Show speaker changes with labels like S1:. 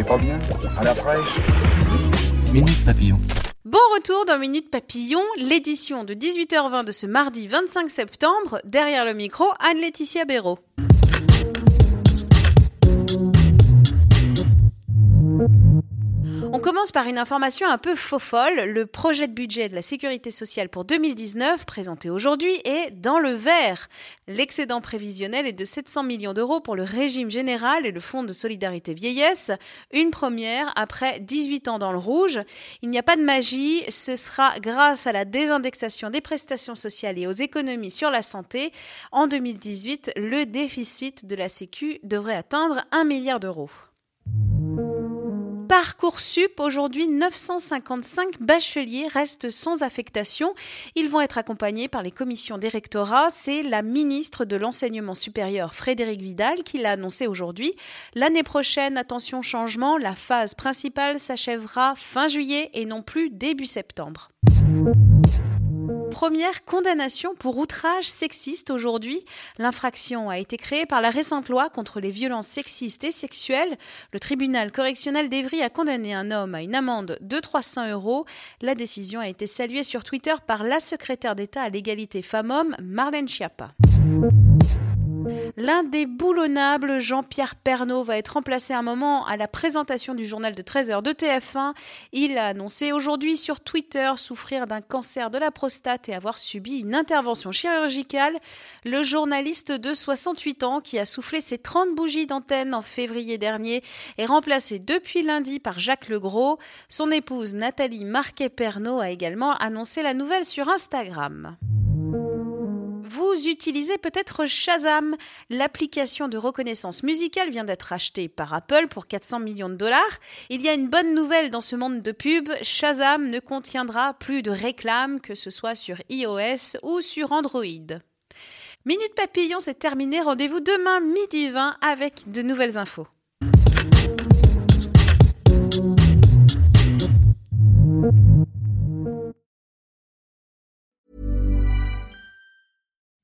S1: n'est pas bien À la fraîche
S2: Minute Papillon.
S3: Bon retour dans Minute Papillon, l'édition de 18h20 de ce mardi 25 septembre. Derrière le micro, Anne-Laetitia Béraud. Par une information un peu faux folle. Le projet de budget de la sécurité sociale pour 2019, présenté aujourd'hui, est dans le vert. L'excédent prévisionnel est de 700 millions d'euros pour le régime général et le fonds de solidarité vieillesse. Une première après 18 ans dans le rouge. Il n'y a pas de magie. Ce sera grâce à la désindexation des prestations sociales et aux économies sur la santé. En 2018, le déficit de la Sécu devrait atteindre 1 milliard d'euros. Parcoursup, aujourd'hui 955 bacheliers restent sans affectation. Ils vont être accompagnés par les commissions des rectorats. C'est la ministre de l'Enseignement supérieur, Frédéric Vidal, qui l'a annoncé aujourd'hui. L'année prochaine, attention changement, la phase principale s'achèvera fin juillet et non plus début septembre. Première condamnation pour outrage sexiste aujourd'hui. L'infraction a été créée par la récente loi contre les violences sexistes et sexuelles. Le tribunal correctionnel d'Evry a condamné un homme à une amende de 300 euros. La décision a été saluée sur Twitter par la secrétaire d'État à l'égalité femmes-hommes, Marlène Schiappa. L'indéboulonnable Jean-Pierre Pernaud va être remplacé un moment à la présentation du journal de 13h de TF1. Il a annoncé aujourd'hui sur Twitter souffrir d'un cancer de la prostate et avoir subi une intervention chirurgicale. Le journaliste de 68 ans qui a soufflé ses 30 bougies d'antenne en février dernier est remplacé depuis lundi par Jacques Legros. Son épouse Nathalie Marquet-Pernaud a également annoncé la nouvelle sur Instagram. Vous utilisez peut-être Shazam. L'application de reconnaissance musicale vient d'être achetée par Apple pour 400 millions de dollars. Il y a une bonne nouvelle dans ce monde de pub. Shazam ne contiendra plus de réclames, que ce soit sur iOS ou sur Android. Minute Papillon, c'est terminé. Rendez-vous demain midi 20 avec de nouvelles infos.